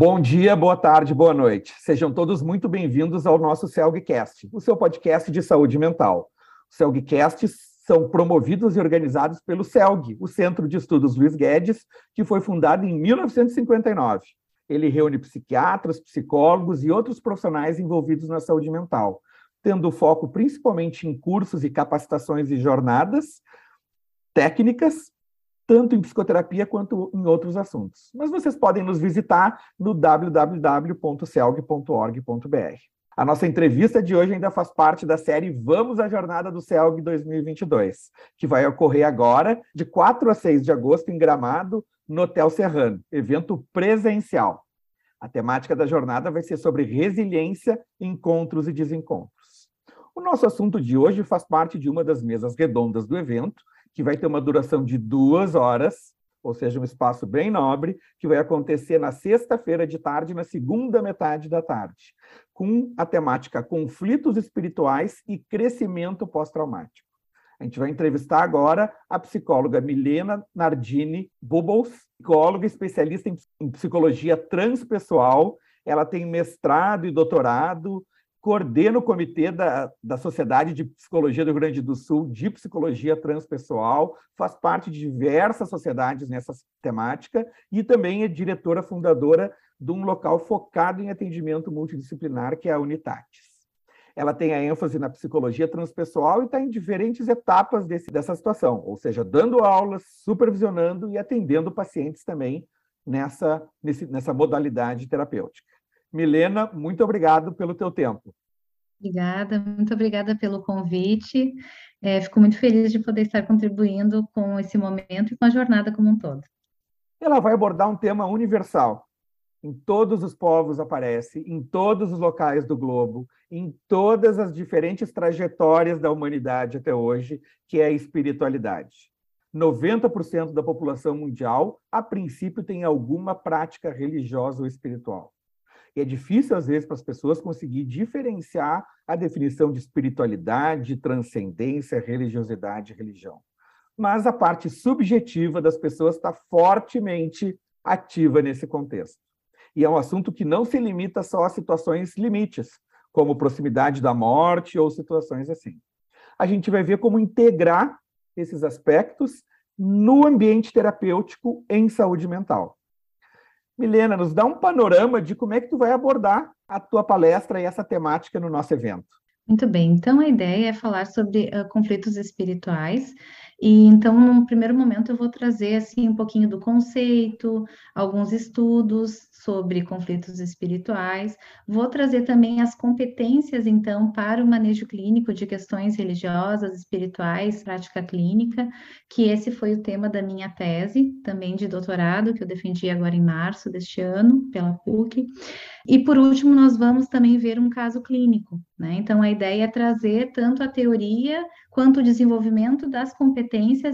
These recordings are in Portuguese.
Bom dia, boa tarde, boa noite. Sejam todos muito bem-vindos ao nosso CELGcast, o seu podcast de saúde mental. Os CELGcasts são promovidos e organizados pelo CELG, o Centro de Estudos Luiz Guedes, que foi fundado em 1959. Ele reúne psiquiatras, psicólogos e outros profissionais envolvidos na saúde mental, tendo foco principalmente em cursos e capacitações e jornadas técnicas tanto em psicoterapia quanto em outros assuntos. Mas vocês podem nos visitar no www.celg.org.br. A nossa entrevista de hoje ainda faz parte da série Vamos à Jornada do CELG 2022, que vai ocorrer agora, de 4 a 6 de agosto, em Gramado, no Hotel Serrano, evento presencial. A temática da jornada vai ser sobre resiliência, encontros e desencontros. O nosso assunto de hoje faz parte de uma das mesas redondas do evento, que vai ter uma duração de duas horas, ou seja, um espaço bem nobre, que vai acontecer na sexta-feira de tarde, na segunda metade da tarde, com a temática conflitos espirituais e crescimento pós-traumático. A gente vai entrevistar agora a psicóloga Milena Nardini Bubbles, psicóloga especialista em psicologia transpessoal. Ela tem mestrado e doutorado coordena o comitê da, da Sociedade de Psicologia do Rio Grande do Sul de Psicologia Transpessoal, faz parte de diversas sociedades nessa temática e também é diretora fundadora de um local focado em atendimento multidisciplinar, que é a Unitatis. Ela tem a ênfase na psicologia transpessoal e está em diferentes etapas desse, dessa situação, ou seja, dando aulas, supervisionando e atendendo pacientes também nessa, nesse, nessa modalidade terapêutica. Milena, muito obrigado pelo teu tempo. Obrigada, muito obrigada pelo convite. É, fico muito feliz de poder estar contribuindo com esse momento e com a jornada como um todo. Ela vai abordar um tema universal. Em todos os povos aparece, em todos os locais do globo, em todas as diferentes trajetórias da humanidade até hoje, que é a espiritualidade. 90% da população mundial, a princípio, tem alguma prática religiosa ou espiritual. E é difícil, às vezes, para as pessoas conseguir diferenciar a definição de espiritualidade, transcendência, religiosidade e religião. Mas a parte subjetiva das pessoas está fortemente ativa nesse contexto. E é um assunto que não se limita só a situações limites, como proximidade da morte ou situações assim. A gente vai ver como integrar esses aspectos no ambiente terapêutico em saúde mental. Milena, nos dá um panorama de como é que tu vai abordar a tua palestra e essa temática no nosso evento. Muito bem, então a ideia é falar sobre uh, conflitos espirituais e então, num primeiro momento, eu vou trazer assim um pouquinho do conceito, alguns estudos sobre conflitos espirituais. Vou trazer também as competências, então, para o manejo clínico de questões religiosas, espirituais, prática clínica, que esse foi o tema da minha tese, também de doutorado, que eu defendi agora em março deste ano, pela PUC. E por último, nós vamos também ver um caso clínico, né? Então, a ideia é trazer tanto a teoria quanto o desenvolvimento das competências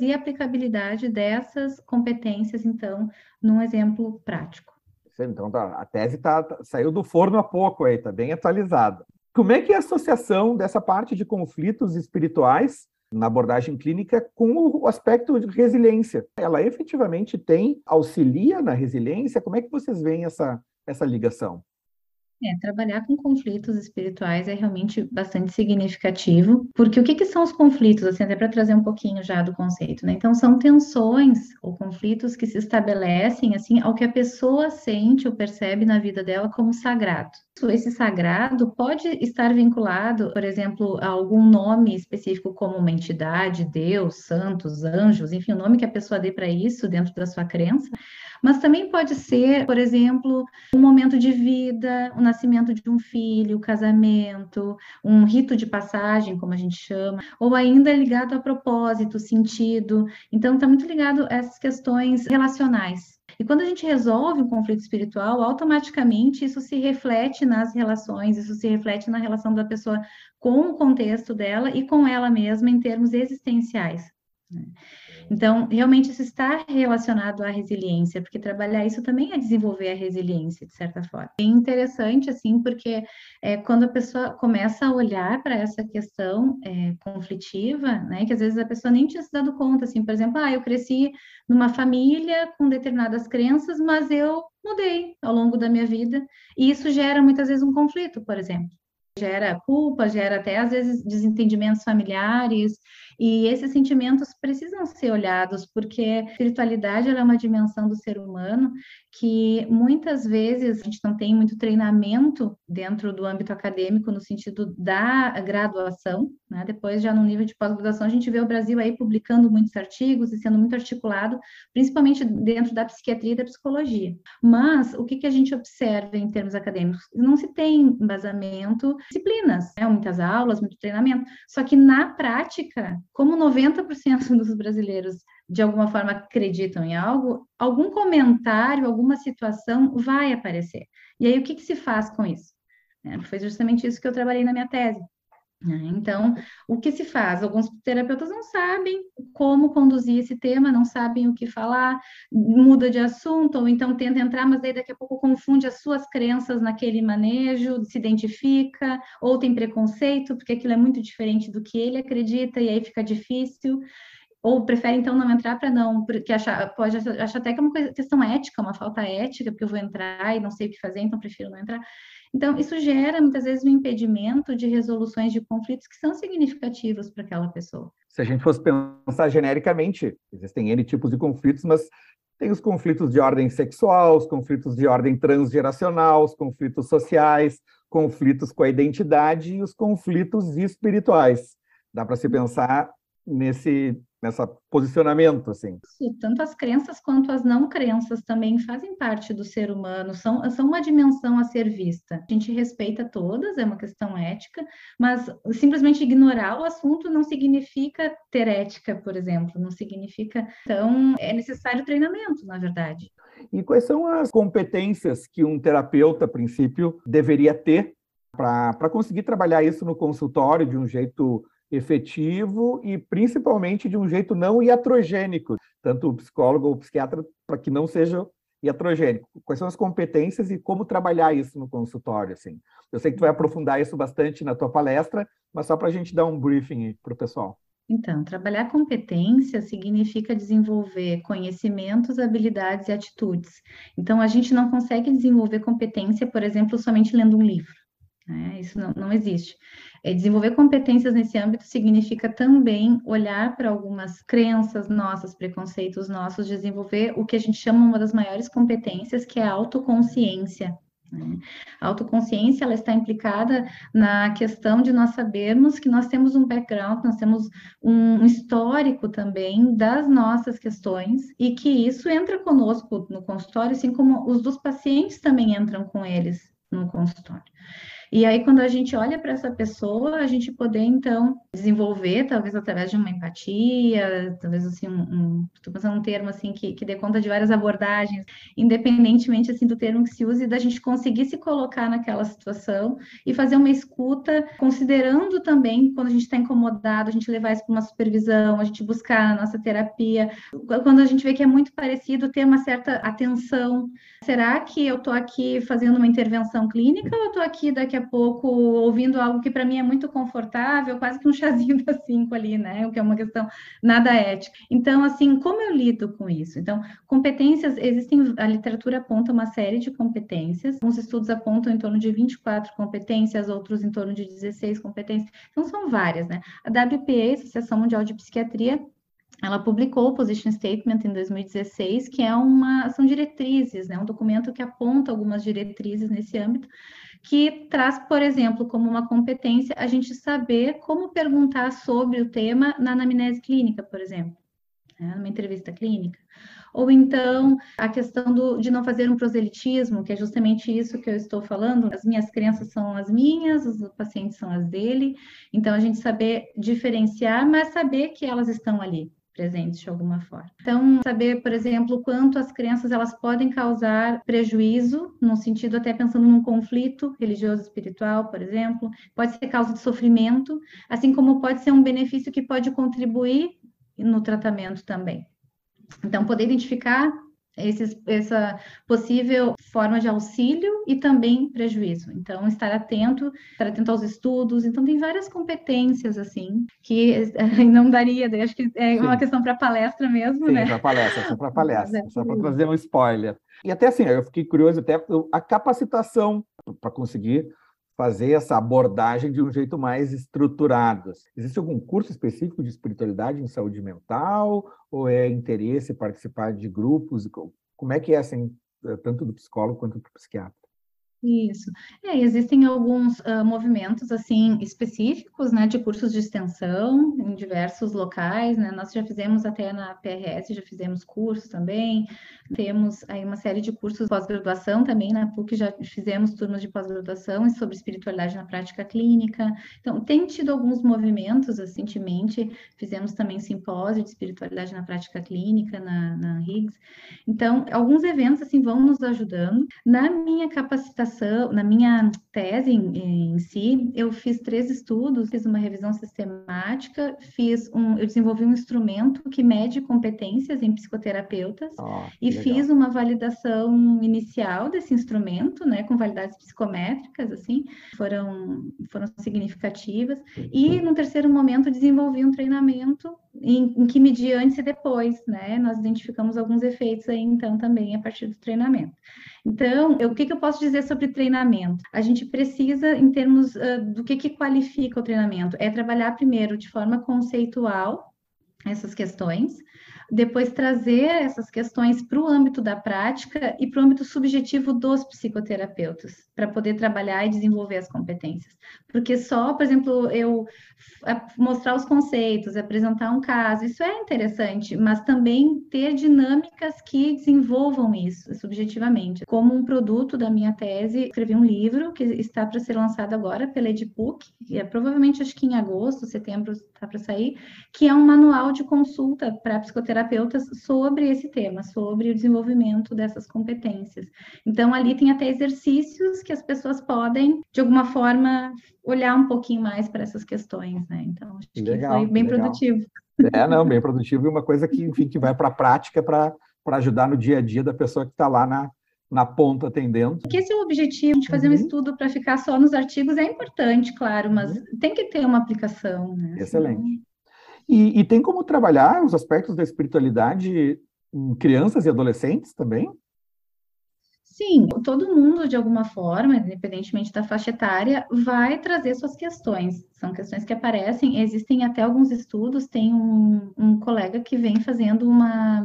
e aplicabilidade dessas competências, então, num exemplo prático. Então, tá, a tese tá, tá, saiu do forno há pouco aí, está bem atualizada. Como é que é a associação dessa parte de conflitos espirituais na abordagem clínica com o aspecto de resiliência? Ela efetivamente tem, auxilia na resiliência? Como é que vocês veem essa, essa ligação? É, trabalhar com conflitos espirituais é realmente bastante significativo, porque o que, que são os conflitos, assim, até para trazer um pouquinho já do conceito, né? Então, são tensões ou conflitos que se estabelecem, assim, ao que a pessoa sente ou percebe na vida dela como sagrado. Esse sagrado pode estar vinculado, por exemplo, a algum nome específico, como uma entidade, Deus, santos, anjos, enfim, o nome que a pessoa dê para isso dentro da sua crença, mas também pode ser, por exemplo, um momento de vida, o nascimento de um filho, o casamento, um rito de passagem, como a gente chama, ou ainda ligado a propósito, sentido. Então, está muito ligado a essas questões relacionais. E quando a gente resolve um conflito espiritual, automaticamente isso se reflete nas relações, isso se reflete na relação da pessoa com o contexto dela e com ela mesma em termos existenciais. Então, realmente isso está relacionado à resiliência, porque trabalhar isso também é desenvolver a resiliência, de certa forma. É interessante, assim, porque é, quando a pessoa começa a olhar para essa questão é, conflitiva, né, que às vezes a pessoa nem tinha se dado conta, assim, por exemplo, ah, eu cresci numa família com determinadas crenças, mas eu mudei ao longo da minha vida, e isso gera muitas vezes um conflito, por exemplo gera culpa, gera até às vezes desentendimentos familiares, e esses sentimentos precisam ser olhados, porque a espiritualidade é uma dimensão do ser humano que muitas vezes a gente não tem muito treinamento dentro do âmbito acadêmico, no sentido da graduação, né? Depois, já no nível de pós-graduação, a gente vê o Brasil aí publicando muitos artigos e sendo muito articulado, principalmente dentro da psiquiatria e da psicologia. Mas o que, que a gente observa em termos acadêmicos? Não se tem embasamento, disciplinas, né? muitas aulas, muito treinamento. Só que na prática, como 90% dos brasileiros de alguma forma acreditam em algo, algum comentário, alguma situação vai aparecer. E aí, o que, que se faz com isso? É, foi justamente isso que eu trabalhei na minha tese. Né? Então, o que se faz? Alguns terapeutas não sabem como conduzir esse tema, não sabem o que falar, muda de assunto, ou então tenta entrar, mas daí daqui a pouco confunde as suas crenças naquele manejo, se identifica, ou tem preconceito, porque aquilo é muito diferente do que ele acredita, e aí fica difícil ou prefere então não entrar para não, porque acha, pode achar até que é uma coisa, questão ética, uma falta ética, porque eu vou entrar e não sei o que fazer, então prefiro não entrar. Então, isso gera muitas vezes um impedimento de resoluções de conflitos que são significativos para aquela pessoa. Se a gente fosse pensar genericamente, existem N tipos de conflitos, mas tem os conflitos de ordem sexual, os conflitos de ordem transgeracional, os conflitos sociais, conflitos com a identidade e os conflitos espirituais. Dá para se pensar nesse nessa posicionamento assim. Tanto as crenças quanto as não crenças também fazem parte do ser humano, são, são uma dimensão a ser vista. A gente respeita todas, é uma questão ética, mas simplesmente ignorar o assunto não significa ter ética, por exemplo, não significa. Então, é necessário treinamento, na verdade. E quais são as competências que um terapeuta, a princípio, deveria ter para conseguir trabalhar isso no consultório de um jeito efetivo e principalmente de um jeito não iatrogênico, tanto o psicólogo ou o psiquiatra, para que não seja iatrogênico. Quais são as competências e como trabalhar isso no consultório? Assim? Eu sei que tu vai aprofundar isso bastante na tua palestra, mas só para a gente dar um briefing para o pessoal. Então, trabalhar competência significa desenvolver conhecimentos, habilidades e atitudes. Então, a gente não consegue desenvolver competência, por exemplo, somente lendo um livro. Né? Isso não, não existe. É, desenvolver competências nesse âmbito significa também olhar para algumas crenças nossas, preconceitos nossos, desenvolver o que a gente chama uma das maiores competências, que é a autoconsciência. Né? A autoconsciência ela está implicada na questão de nós sabermos que nós temos um background, nós temos um histórico também das nossas questões e que isso entra conosco no consultório, assim como os dos pacientes também entram com eles no consultório. E aí, quando a gente olha para essa pessoa, a gente poder, então, desenvolver, talvez através de uma empatia, talvez, assim, um, estou pensando um termo, assim, que, que dê conta de várias abordagens, independentemente, assim, do termo que se use, da gente conseguir se colocar naquela situação e fazer uma escuta, considerando também, quando a gente está incomodado, a gente levar isso para uma supervisão, a gente buscar a nossa terapia, quando a gente vê que é muito parecido, ter uma certa atenção. Será que eu estou aqui fazendo uma intervenção clínica ou eu estou aqui daqui a a pouco ouvindo algo que para mim é muito confortável, quase que um chazinho das cinco ali, né? O que é uma questão nada ética. Então, assim, como eu lido com isso? Então, competências, existem, a literatura aponta uma série de competências, alguns estudos apontam em torno de 24 competências, outros em torno de 16 competências, então são várias, né? A WPA, Associação Mundial de Psiquiatria, ela publicou o Position Statement em 2016, que é uma são diretrizes, né, um documento que aponta algumas diretrizes nesse âmbito, que traz, por exemplo, como uma competência a gente saber como perguntar sobre o tema na anamnese clínica, por exemplo, né, numa entrevista clínica. Ou então a questão do, de não fazer um proselitismo, que é justamente isso que eu estou falando. As minhas crenças são as minhas, os pacientes são as dele. Então a gente saber diferenciar, mas saber que elas estão ali presentes de alguma forma. Então, saber, por exemplo, quanto as crenças elas podem causar prejuízo, no sentido até pensando num conflito religioso espiritual, por exemplo, pode ser causa de sofrimento, assim como pode ser um benefício que pode contribuir no tratamento também. Então, poder identificar esses, essa possível forma de auxílio e também prejuízo. Então, estar atento, estar atento aos estudos. Então, tem várias competências, assim, que não daria, acho que é Sim. uma questão para palestra mesmo, Sim, né? para palestra, só para palestra, só para trazer um spoiler. E até assim, eu fiquei curioso, até a capacitação para conseguir fazer essa abordagem de um jeito mais estruturado. Existe algum curso específico de espiritualidade em saúde mental? Ou é interesse participar de grupos? Como é que é, assim, tanto do psicólogo quanto do psiquiatra? Isso. É, existem alguns uh, movimentos assim específicos, né, de cursos de extensão em diversos locais, né? Nós já fizemos até na PRS, já fizemos cursos também. Temos aí uma série de cursos pós-graduação também na PUC, já fizemos turmas de pós-graduação sobre espiritualidade na prática clínica. Então, tem tido alguns movimentos recentemente, fizemos também simpósio de espiritualidade na prática clínica na, na Higgs. Então, alguns eventos assim vão nos ajudando. Na minha capacitação na minha tese em, em, si, eu fiz três estudos, fiz uma revisão sistemática, fiz um, eu desenvolvi um instrumento que mede competências em psicoterapeutas oh, e legal. fiz uma validação inicial desse instrumento, né, com validades psicométricas, assim, foram, foram significativas. E no terceiro momento desenvolvi um treinamento em, em, que media antes e depois, né? Nós identificamos alguns efeitos aí, então, também a partir do treinamento. Então, eu, o que, que, eu posso dizer sobre treinamento? A gente precisa, em termos uh, do que, que qualifica o treinamento, é trabalhar primeiro de forma conceitual essas questões, depois trazer essas questões para o âmbito da prática e para o âmbito subjetivo dos psicoterapeutas, para poder trabalhar e desenvolver as competências. Porque só, por exemplo, eu mostrar os conceitos, apresentar um caso, isso é interessante, mas também ter dinâmicas que desenvolvam isso subjetivamente. Como um produto da minha tese, escrevi um livro que está para ser lançado agora pela Edipuc, e é provavelmente acho que em agosto, setembro está para sair, que é um manual de consulta para psicoterapeutas sobre esse tema, sobre o desenvolvimento dessas competências. Então, ali tem até exercícios que as pessoas podem, de alguma forma, olhar um pouquinho mais para essas questões, né? Então, acho legal, que foi bem legal. produtivo. É, não, bem produtivo e uma coisa que, enfim, que vai para a prática para ajudar no dia a dia da pessoa que está lá na, na ponta atendendo. Porque esse é o objetivo de fazer uhum. um estudo para ficar só nos artigos é importante, claro, mas uhum. tem que ter uma aplicação. Né? Excelente. E, e, tem como trabalhar os aspectos da espiritualidade em crianças e adolescentes também? Sim, todo mundo, de alguma forma, independentemente da faixa etária, vai trazer suas questões. São questões que aparecem, existem até alguns estudos, tem um, um colega que vem fazendo uma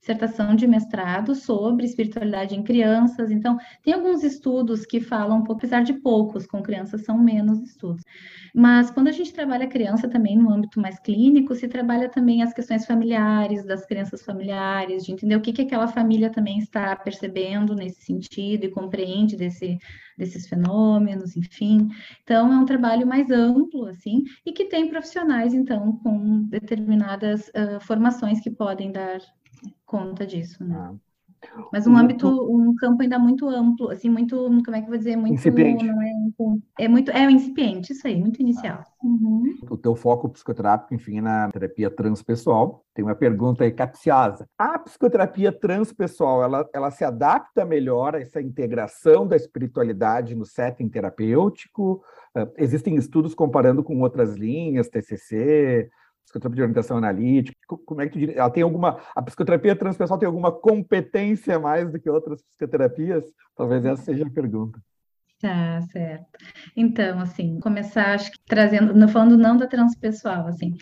dissertação de mestrado sobre espiritualidade em crianças. Então, tem alguns estudos que falam, apesar de poucos, com crianças são menos estudos. Mas quando a gente trabalha criança também no âmbito mais clínico, se trabalha também as questões familiares, das crianças familiares, de entender o que, que aquela família também está percebendo nesse sentido e compreende desse, desses fenômenos, enfim. Então, é um trabalho mais amplo, assim, e que tem profissionais, então, com determinadas uh, formações que podem dar conta disso, né? Ah. Mas um âmbito, um campo ainda muito amplo, assim, muito, como é que eu vou dizer, muito, incipiente. é, é muito, é incipiente, isso aí, muito inicial. Uhum. O teu foco psicoterápico, enfim, na terapia transpessoal. Tem uma pergunta aí capciosa. A psicoterapia transpessoal, ela, ela se adapta melhor a essa integração da espiritualidade no setting terapêutico? Uh, existem estudos comparando com outras linhas, TCC, psicoterapia de orientação analítica? Como é que tu diria? Ela tem alguma. A psicoterapia transpessoal tem alguma competência mais do que outras psicoterapias? Talvez essa seja a pergunta. Tá, certo. Então, assim, começar, acho que trazendo, falando não da transpessoal, assim,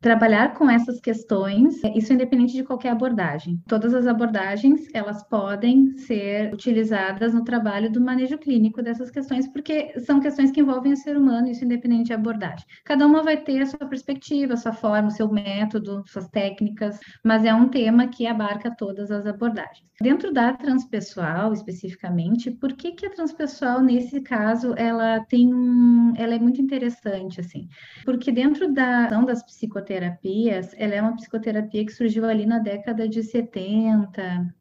trabalhar com essas questões, isso é independente de qualquer abordagem. Todas as abordagens, elas podem ser utilizadas no trabalho do manejo clínico dessas questões, porque são questões que envolvem o ser humano, isso é independente de abordagem. Cada uma vai ter a sua perspectiva, a sua forma, o seu método, suas técnicas, mas é um tema que abarca todas as abordagens. Dentro da transpessoal, especificamente, por que que a transpessoal, nesse caso, ela tem um, ela é muito interessante, assim, porque dentro da das psicoterapias, ela é uma psicoterapia que surgiu ali na década de 70,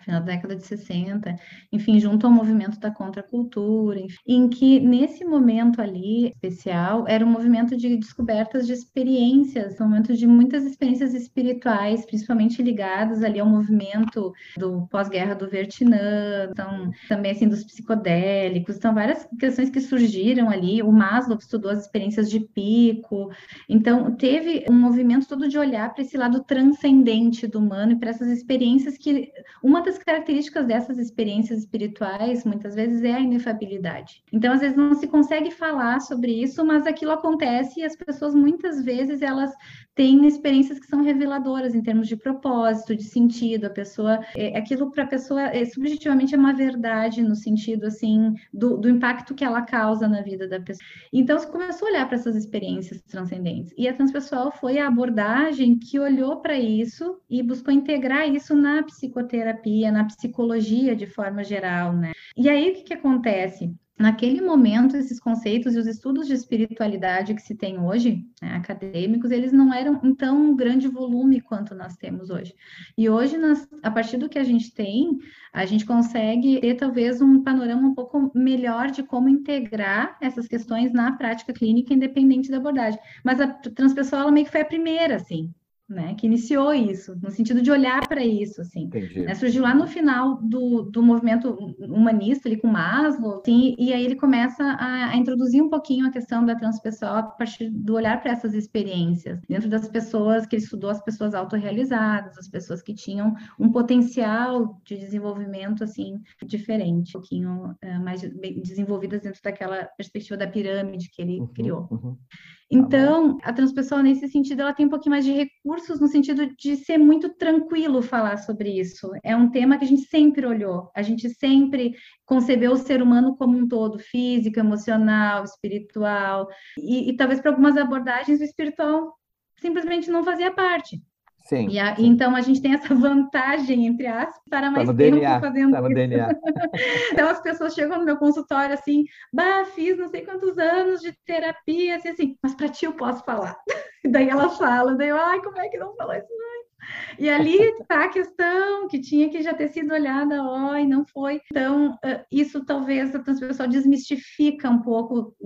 final da década de 60, enfim, junto ao movimento da contracultura, em que nesse momento ali especial era um movimento de descobertas de experiências, um momento de muitas experiências espirituais, principalmente ligadas ali ao movimento do pós-guerra do Vietnã, então, também assim dos psicodélicos, então várias questões que surgiram ali, o Maslow estudou as experiências de pico, então teve um movimento todo de olhar para esse lado transcendente do humano e para essas experiências que uma das características dessas experiências espirituais, muitas vezes, é a inefabilidade. Então, às vezes, não se consegue falar sobre isso, mas aquilo acontece e as pessoas, muitas vezes, elas têm experiências que são reveladoras em termos de propósito, de sentido. A pessoa, é, aquilo para a pessoa, é, subjetivamente, é uma verdade no sentido, assim, do, do impacto que ela causa na vida da pessoa. Então, se começou a olhar para essas experiências transcendentes. E a transpessoal foi a abordagem que olhou para isso e buscou integrar isso na psicoterapia, na psicologia de forma geral, né? E aí, o que, que acontece? naquele momento, esses conceitos e os estudos de espiritualidade que se tem hoje, né, acadêmicos, eles não eram em tão grande volume quanto nós temos hoje. E hoje, nós, a partir do que a gente tem, a gente consegue ter talvez um panorama um pouco melhor de como integrar essas questões na prática clínica, independente da abordagem. Mas a transpessoal, ela meio que foi a primeira, assim, né, que iniciou isso, no sentido de olhar para isso, assim. Né, surgiu lá no final do, do movimento humanista, ali com Maslow, assim, e aí ele começa a, a, introduzir um pouquinho a questão da transpessoal a partir do olhar para essas experiências, dentro das pessoas que ele estudou, as pessoas autorrealizadas, as pessoas que tinham um potencial de desenvolvimento, assim, diferente, um pouquinho uh, mais desenvolvidas dentro daquela perspectiva da pirâmide que ele uhum, criou. Uhum. Tá então, a transpessoal, nesse sentido, ela tem um pouquinho mais de recursos, no sentido de ser muito tranquilo falar sobre isso. É um tema que a gente sempre olhou, a gente sempre concebeu o ser humano como um todo, físico, emocional, espiritual, e, e talvez para algumas abordagens o espiritual simplesmente não fazia parte. Sim, e a, sim. Então a gente tem essa vantagem, entre aspas, para tá mais tá tempo DNA, fazendo tá então as pessoas chegam no meu consultório assim, bah, fiz não sei quantos anos de terapia, assim, assim mas para ti eu posso falar. Daí ela fala, daí eu, ai, como é que não falou isso antes? E ali está a questão que tinha que já ter sido olhada, ó, e não foi. Então, isso talvez a transpessoal desmistifica um pouco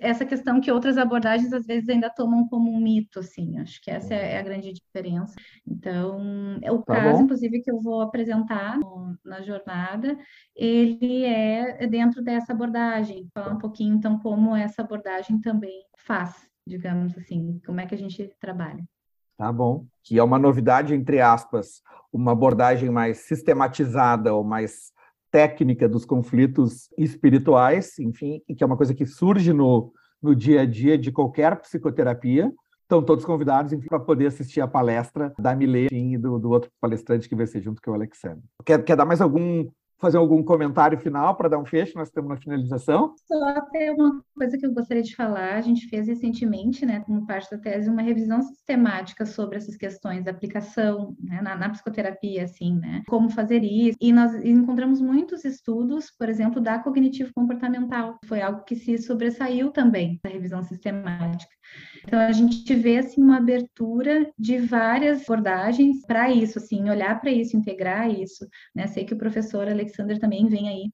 essa questão que outras abordagens às vezes ainda tomam como um mito, assim, acho que essa é a grande diferença. Então, é o tá caso, bom. inclusive, que eu vou apresentar na jornada, ele é dentro dessa abordagem, falar um pouquinho, então, como essa abordagem também faz, digamos assim, como é que a gente trabalha. Tá bom. Que é uma novidade, entre aspas, uma abordagem mais sistematizada ou mais técnica dos conflitos espirituais, enfim, que é uma coisa que surge no, no dia a dia de qualquer psicoterapia. Estão todos convidados para poder assistir a palestra da Milê e do, do, outro palestrante que vai ser junto com o Alexandre. Quer, quer dar mais algum fazer algum comentário final para dar um fecho? Nós estamos na finalização. Só ter uma coisa que eu gostaria de falar. A gente fez recentemente, né, como parte da tese, uma revisão sistemática sobre essas questões da aplicação né, na, na, psicoterapia, assim, né? Como fazer isso. E nós encontramos muitos estudos, por exemplo, da cognitivo-comportamental. Foi algo que se sobressaiu também da revisão sistemática. Então a gente vê assim uma abertura de várias abordagens para isso, assim, olhar para isso, integrar isso, né? Sei que o professor Alexander também vem aí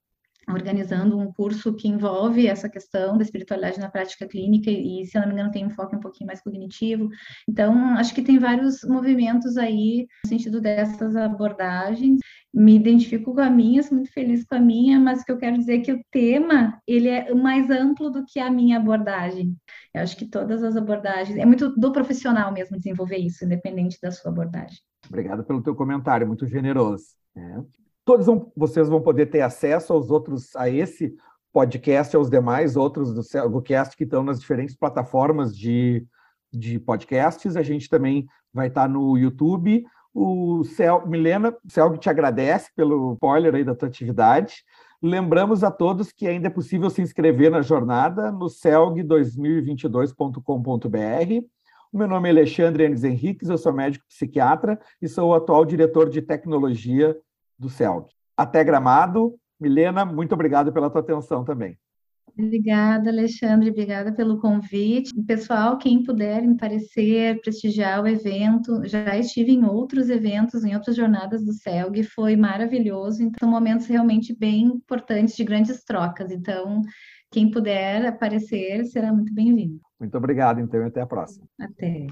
organizando um curso que envolve essa questão da espiritualidade na prática clínica e, se eu não me engano, tem um foco um pouquinho mais cognitivo. Então, acho que tem vários movimentos aí no sentido dessas abordagens. Me identifico com a minha, sou muito feliz com a minha, mas o que eu quero dizer é que o tema, ele é mais amplo do que a minha abordagem. Eu acho que todas as abordagens, é muito do profissional mesmo desenvolver isso, independente da sua abordagem. Obrigado pelo teu comentário, muito generoso. É. Todos vão, vocês vão poder ter acesso aos outros, a esse podcast, aos demais outros do CelgoCast que estão nas diferentes plataformas de, de podcasts. A gente também vai estar no YouTube. O Cel, Milena, o te agradece pelo spoiler aí da tua atividade. Lembramos a todos que ainda é possível se inscrever na jornada no celg2022.com.br. O meu nome é Alexandre Enes Henriques, eu sou médico psiquiatra e sou o atual diretor de tecnologia do CELG. Até Gramado. Milena, muito obrigado pela tua atenção também. Obrigada, Alexandre, obrigada pelo convite. Pessoal, quem puder parecer, prestigiar o evento, já estive em outros eventos, em outras jornadas do CELG, foi maravilhoso. Então, são momentos realmente bem importantes de grandes trocas. Então, quem puder aparecer será muito bem-vindo. Muito obrigado, então, e até a próxima. Até.